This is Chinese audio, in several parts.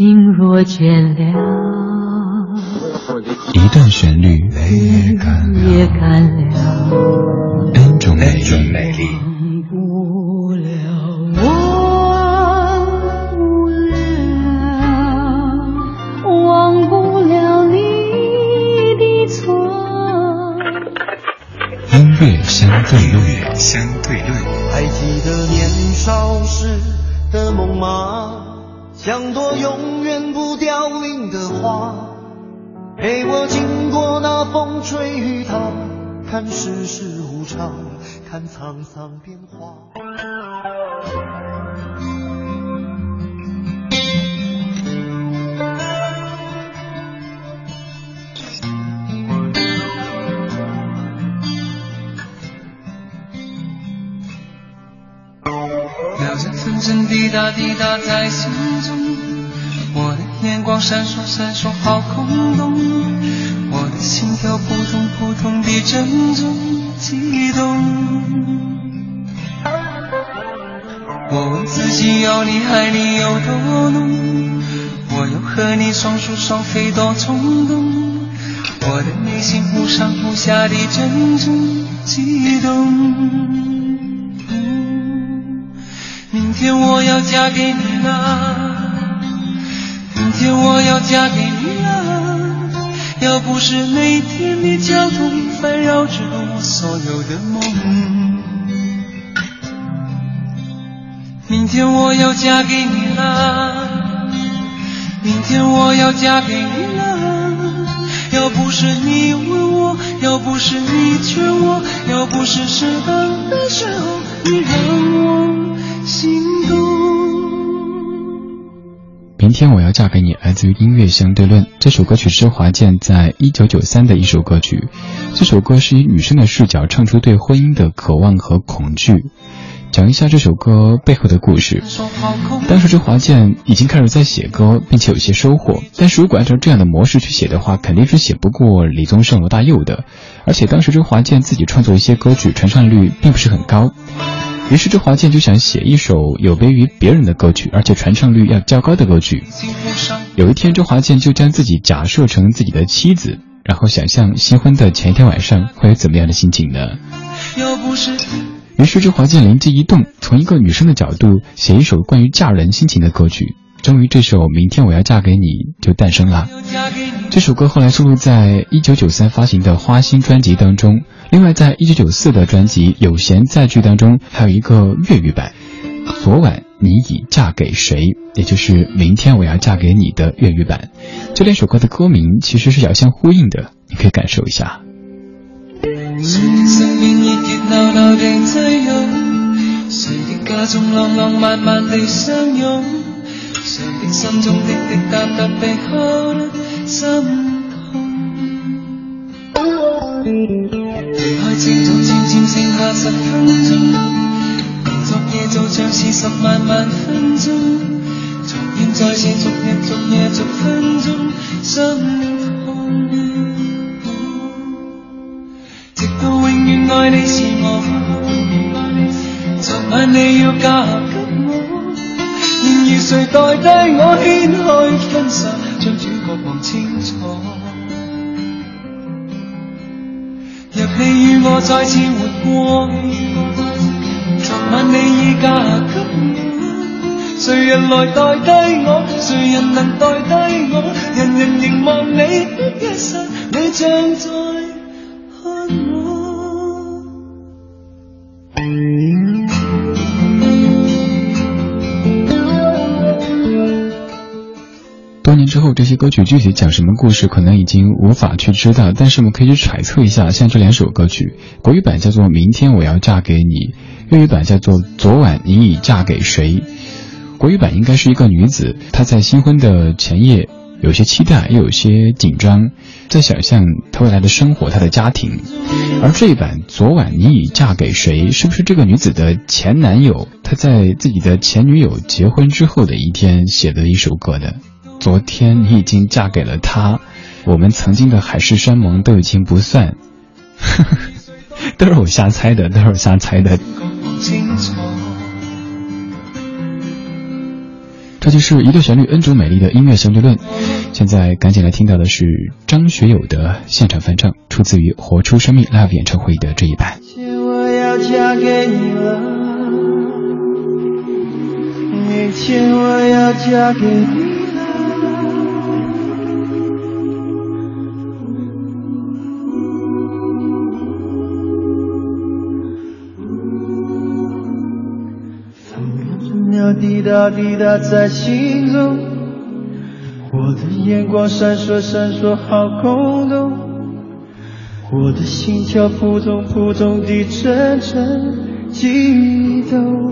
心若倦了，一段旋律也干了，N 种美丽。相对论，相对论。还记得年少时的梦吗？像朵永远不凋零的花，陪我经过那风吹雨打，看世事无常，看沧桑变化。滴答滴答在心中，闪烁闪烁好空洞，我的心跳扑通扑通地震中激动。我问自己要你爱你有多浓，我要和你双宿双飞多冲动，我的内心忽上忽下地震中激动。明天我要嫁给你了，明天我要嫁给你了。要不是那天的交通烦扰着我所有的梦，明天我要嫁给你了，明天我要嫁给你了。要不是你问我，要不是你劝我，要不是适当的时候你让我。心动。明天我要嫁给你，来自于音乐相对论。这首歌曲是华健在一九九三的一首歌曲。这首歌是以女生的视角唱出对婚姻的渴望和恐惧。讲一下这首歌背后的故事。当时这华健已经开始在写歌，并且有些收获。但是如果按照这样的模式去写的话，肯定是写不过李宗盛、罗大佑的。而且当时这华健自己创作一些歌曲，传唱率并不是很高。于是周华健就想写一首有别于别人的歌曲，而且传唱率要较高的歌曲。有一天，周华健就将自己假设成自己的妻子，然后想象新婚的前一天晚上会有怎么样的心情呢？于是周华健灵机一动，从一个女生的角度写一首关于嫁人心情的歌曲。终于，这首《明天我要嫁给你》就诞生了。这首歌后来收录在1993发行的《花心》专辑当中。另外，在1994的专辑《有闲在句》当中，还有一个粤语版。昨晚你已嫁给谁？也就是《明天我要嫁给你》的粤语版。这两首歌的歌名其实是遥相呼应的，你可以感受一下。谁的心中滴滴答答被敲得心痛？离开车早渐渐剩下十分钟，昨夜就像是十万万分钟，重现再次逐日逐夜逐分钟心痛。直到永远爱你是我，昨晚你要嫁。谁代替我掀开婚纱，将主角望清楚？若你与我再次活过，昨晚你已嫁给我，谁人来代替我？谁人能代替我？人人凝望你的一刹，你像在之后，这些歌曲具体讲什么故事，可能已经无法去知道。但是我们可以去揣测一下，像这两首歌曲，国语版叫做《明天我要嫁给你》，粤语版叫做《昨晚你已嫁给谁》。国语版应该是一个女子，她在新婚的前夜，有些期待，又有些紧张，在想象她未来的生活，她的家庭。而这一版《昨晚你已嫁给谁》，是不是这个女子的前男友？她在自己的前女友结婚之后的一天写的一首歌呢？昨天你已经嫁给了他，我们曾经的海誓山盟都已经不算，都是我瞎猜的，都是我瞎猜的。这就是一个旋律恩主美丽的音乐相对论。现在赶紧来听到的是张学友的现场翻唱，出自于《活出生命》Live 演唱会的这一版。我要嫁给你了，明天我要嫁给你。滴答滴答在心中，我的眼光闪烁闪烁好空洞，我的心跳扑通扑通地阵阵悸动。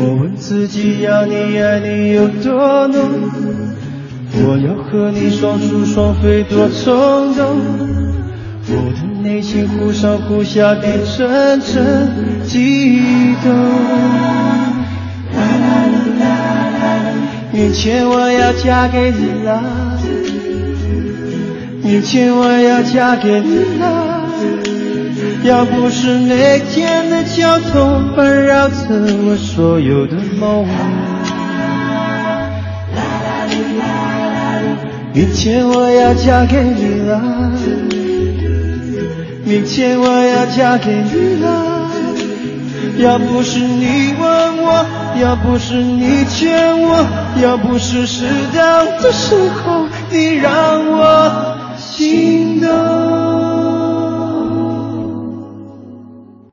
我问自己要你爱你有多浓，我要和你双宿双飞多冲动。我的内心忽上忽下的阵阵悸动。啦啦啦啦啦明天我要嫁给你了，明天我要嫁给你了。要不是那天的交通烦扰着我所有的梦，啦啦啦啦啦明天我要嫁给你了。明天我要嫁给你了，要不是你问我，要不是你劝我，要不是适当的时候你让我心动。